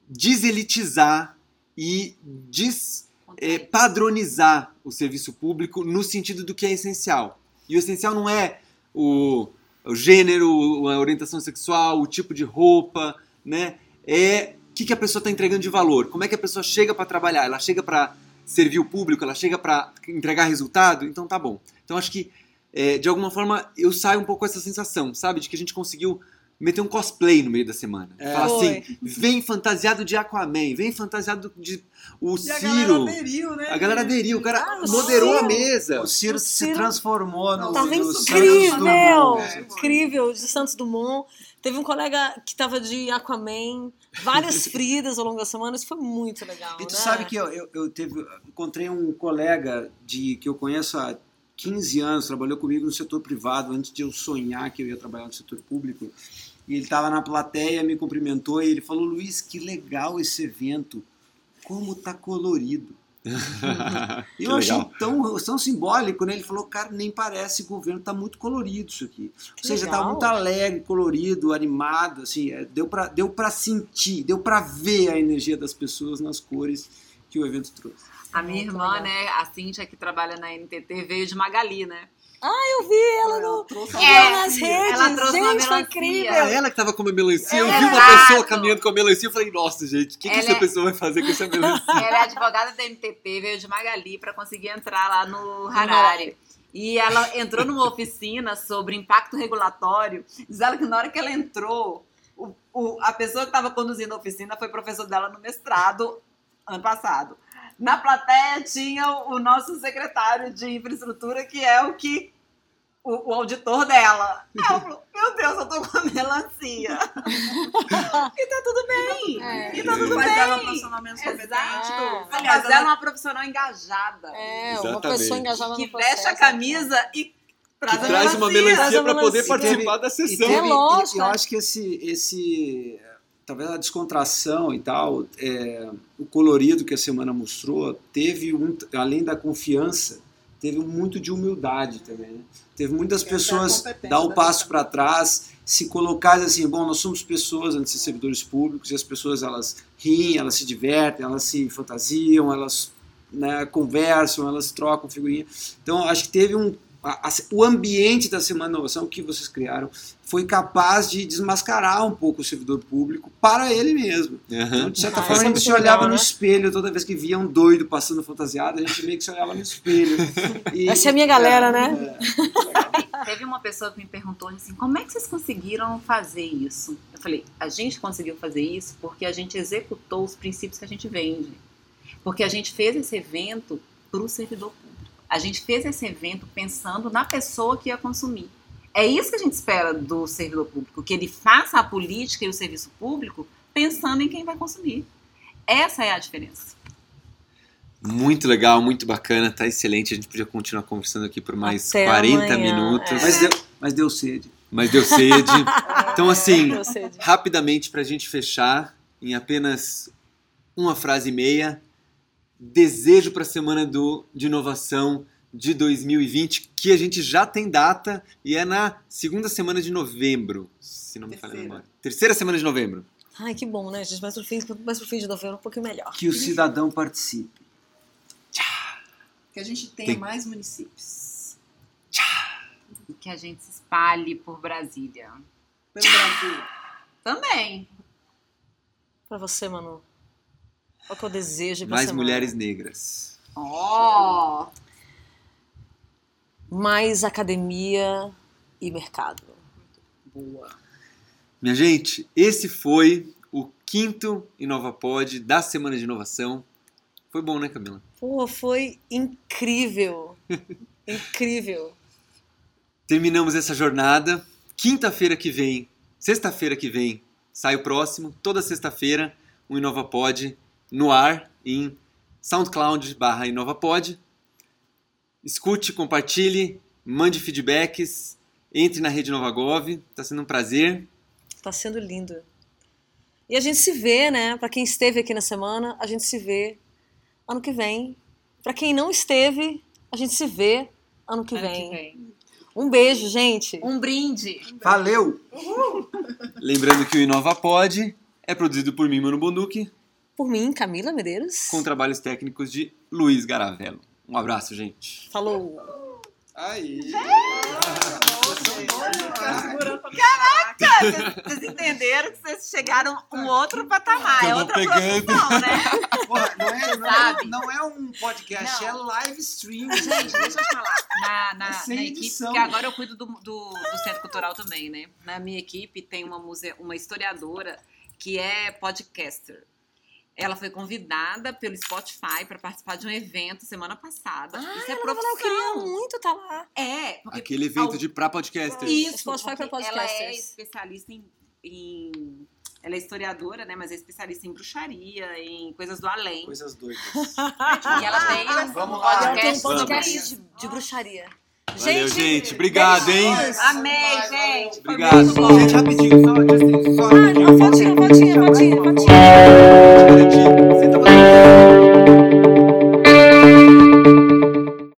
Speaker 1: deselitizar e des, é, padronizar o serviço público no sentido do que é essencial. E o essencial não é o, o gênero, a orientação sexual, o tipo de roupa, né? É o que, que a pessoa está entregando de valor. Como é que a pessoa chega para trabalhar? Ela chega para servir o público? Ela chega para entregar resultado? Então tá bom. Então acho que é, de alguma forma eu saio um pouco com essa sensação, sabe, de que a gente conseguiu meter um cosplay no meio da semana.
Speaker 3: É.
Speaker 1: Falar
Speaker 2: Foi.
Speaker 1: assim, vem fantasiado de Aquaman, vem fantasiado de o
Speaker 4: E a galera
Speaker 1: Ciro.
Speaker 4: aderiu, né?
Speaker 1: A galera aderiu, o cara
Speaker 2: Ah, o
Speaker 1: moderou a
Speaker 2: Ciro.
Speaker 1: mesa.
Speaker 3: O Ciro
Speaker 2: O
Speaker 3: se
Speaker 2: Ciro
Speaker 3: transformou no,
Speaker 2: Tava
Speaker 3: no Santos
Speaker 2: incrível.
Speaker 4: É.
Speaker 2: incrível, de Santos Dumont. Teve um colega que tava de Aquaman, várias Fridas ao longo da semana, isso foi muito legal,
Speaker 3: E tu
Speaker 2: né?
Speaker 3: sabe que eu, eu, eu teve, encontrei um colega de que eu conheço há 15 anos, trabalhou comigo no setor privado antes de eu sonhar que eu ia trabalhar no setor público. E ele estava na plateia, me cumprimentou e ele falou: Luiz, que legal esse evento, como tá colorido. Eu achei
Speaker 1: legal.
Speaker 3: tão, tão simbólico, né? Ele falou, cara, nem parece governo, tá muito colorido isso aqui.
Speaker 2: Que
Speaker 3: Ou seja, tá
Speaker 2: legal.
Speaker 3: muito alegre, colorido, animado, assim, é, deu pra deu pra sentir, deu pra ver a energia das pessoas nas cores que o evento trouxe.
Speaker 5: A minha
Speaker 2: Muito
Speaker 5: irmã,
Speaker 2: legal.
Speaker 5: né, a Cíntia, que trabalha na NTT, veio de Magali, né?
Speaker 2: Eu vi ela no,
Speaker 4: trouxe
Speaker 2: ela
Speaker 5: É,
Speaker 2: nas redes,
Speaker 5: ela trouxe uma
Speaker 2: gente, foi
Speaker 5: melancia.
Speaker 2: incrível.
Speaker 1: É ela que tava com a melancia. Eu vi uma
Speaker 5: Exato.
Speaker 1: pessoa caminhando com a melancia. Eu falei, nossa, gente, o que, que essa
Speaker 5: é-
Speaker 1: pessoa vai fazer com essa melancia?
Speaker 5: Ela é advogada da NTT, veio de Magali para conseguir entrar lá no Harari. E ela entrou numa oficina sobre impacto regulatório. Diz ela que na hora que ela entrou, o- o- a pessoa que estava conduzindo a oficina foi professor dela no mestrado ano passado. Na plateia tinha o, o nosso secretário de infraestrutura, que é o que o, o auditor dela. Ela falou, meu Deus, eu tô com a melancia. e tá tudo bem.
Speaker 2: É.
Speaker 5: E tá tudo
Speaker 4: Mas
Speaker 5: bem.
Speaker 4: ela é um profissionalmente
Speaker 5: Exato.
Speaker 4: competente. tudo.
Speaker 5: Aliás,
Speaker 4: Mas
Speaker 5: ela é uma profissional engajada.
Speaker 2: É, uma
Speaker 1: Exatamente.
Speaker 2: pessoa engajada
Speaker 5: que
Speaker 2: no processo.
Speaker 5: veste a camisa e
Speaker 1: Que
Speaker 5: traz a
Speaker 1: traz uma melancia para poder participar da
Speaker 3: E
Speaker 1: sessão.
Speaker 2: É
Speaker 3: teve-
Speaker 2: lógico,
Speaker 3: Eu
Speaker 2: né?
Speaker 3: acho que esse, esse talvez a descontração e tal, é, o colorido que a semana mostrou, teve um, além da confiança, teve muito de humildade também. Né? Teve muitas
Speaker 4: é
Speaker 3: pessoas dar o passo para trás, se colocar assim, bom, nós somos pessoas antes de ser servidores públicos e as pessoas elas riem, elas se divertem, elas se fantasiam, elas né, conversam, elas trocam figurinha. Então, acho que teve um. A- a- o ambiente da Semana de Inovação que vocês criaram foi capaz de desmascarar um pouco o servidor público para ele mesmo.
Speaker 1: Aham.
Speaker 3: Então, de certa
Speaker 2: Ah,
Speaker 3: forma,
Speaker 2: isso
Speaker 3: a
Speaker 2: é
Speaker 3: gente se olhava
Speaker 2: legal,
Speaker 3: no
Speaker 2: né?
Speaker 3: espelho toda vez que via um doido passando fantasiado, a gente meio que se olhava no espelho. E-
Speaker 2: Essa é a minha galera, né?
Speaker 5: Teve uma pessoa que me perguntou assim, como é que vocês conseguiram fazer isso? Eu falei, a gente conseguiu fazer isso porque a gente executou os princípios que a gente vende. Porque a gente fez esse evento para o servidor público. A gente fez esse evento pensando na pessoa que ia consumir. É isso que a gente espera do servidor público, que ele faça a política e o serviço público pensando em quem vai consumir. Essa é a diferença.
Speaker 1: Muito legal, muito bacana, tá excelente. A gente podia continuar conversando aqui por mais
Speaker 2: Até
Speaker 1: 40
Speaker 2: amanhã,
Speaker 1: minutos,
Speaker 2: é.
Speaker 3: Mas, deu, mas deu sede.
Speaker 1: mas deu sede. Então, assim,
Speaker 2: sei disso.
Speaker 1: rapidamente para a gente fechar, em apenas uma frase e meia, desejo para a semana do, de inovação de 2020, que a gente já tem data e é na segunda semana de novembro, se não me falha a
Speaker 4: Terceira.
Speaker 1: memória. Terceira semana de novembro.
Speaker 2: Ai, que bom, né, gente? Mais pro fim, mais pro fim de novembro, um pouquinho melhor.
Speaker 3: Que o cidadão participe.
Speaker 6: Que a gente tenha
Speaker 1: Tem-
Speaker 6: mais municípios.
Speaker 5: E que a gente se espalhe por Brasília.
Speaker 6: Pelo Brasil.
Speaker 5: Também.
Speaker 2: Pra você, Manu. Qual que é o desejo
Speaker 1: Mais
Speaker 2: semana?
Speaker 1: mulheres negras.
Speaker 5: Ó,
Speaker 2: Mais academia e mercado.
Speaker 5: boa.
Speaker 1: Minha gente, esse foi o quinto InovaPod da Semana de Inovação. Foi bom, né, Camila?
Speaker 2: Pô, foi incrível. incrível.
Speaker 1: Terminamos essa jornada. Quinta-feira que vem, sexta-feira que vem, sai o próximo. Toda sexta-feira, um InovaPod no ar em SoundCloud barra InovaPod. Escute, compartilhe, mande feedbacks, entre na Rede NovaGov. Está sendo um prazer.
Speaker 2: Tá sendo lindo. E a gente se vê, né? Pra quem esteve aqui na semana, a gente se vê ano que vem. Pra quem não esteve, a gente se vê ano que
Speaker 5: Ano
Speaker 2: vem.
Speaker 5: que vem.
Speaker 2: Um beijo, gente.
Speaker 5: Um brinde.
Speaker 3: Valeu!
Speaker 1: Lembrando que o InovaPod é produzido por mim, Mano Bonduque,
Speaker 2: Por mim, Camila Medeiros.
Speaker 1: com trabalhos técnicos de Luiz Garavello. Um abraço, gente.
Speaker 2: Falou.
Speaker 3: Aí!
Speaker 4: Falar.
Speaker 5: Vocês- entenderam que vocês chegaram a um outro patamar, é outra
Speaker 1: pegando.
Speaker 5: profissão, né?
Speaker 3: Porra, não, é, não, é, não é um podcast,
Speaker 5: Não.
Speaker 3: é live stream.
Speaker 5: Gente, deixa eu te falar. Na, na,
Speaker 3: É sem
Speaker 5: na equipe,
Speaker 3: edição.
Speaker 5: porque agora eu cuido do, do, do Centro Cultural também, né? Na minha equipe tem uma, muse, uma historiadora que é podcaster. Ela foi convidada pelo Spotify para participar de um evento semana passada. Isso é
Speaker 2: Eu
Speaker 5: profissão.
Speaker 2: queria muito estar lá.
Speaker 5: É, porque
Speaker 1: Aquele evento de pra podcasters.
Speaker 5: Isso,
Speaker 2: Spotify pra
Speaker 5: ela é
Speaker 2: podcasters.
Speaker 5: especialista em, em- Ela é historiadora, né? Mas é especialista em bruxaria, em coisas do além.
Speaker 3: Coisas doidas.
Speaker 5: E ela tem um
Speaker 3: Vamos lá.
Speaker 2: Ela tem um
Speaker 5: podcast sobre
Speaker 2: podcast de, de bruxaria.
Speaker 1: Valeu, gente. Obrigado, hein?
Speaker 5: Amei, gente. Foi
Speaker 1: Obrigado.
Speaker 5: muito bom.
Speaker 3: Gente, rapidinho, só, só
Speaker 2: Ah, não, fotinha, fotinha, fotinha, fotinha.
Speaker 1: energy.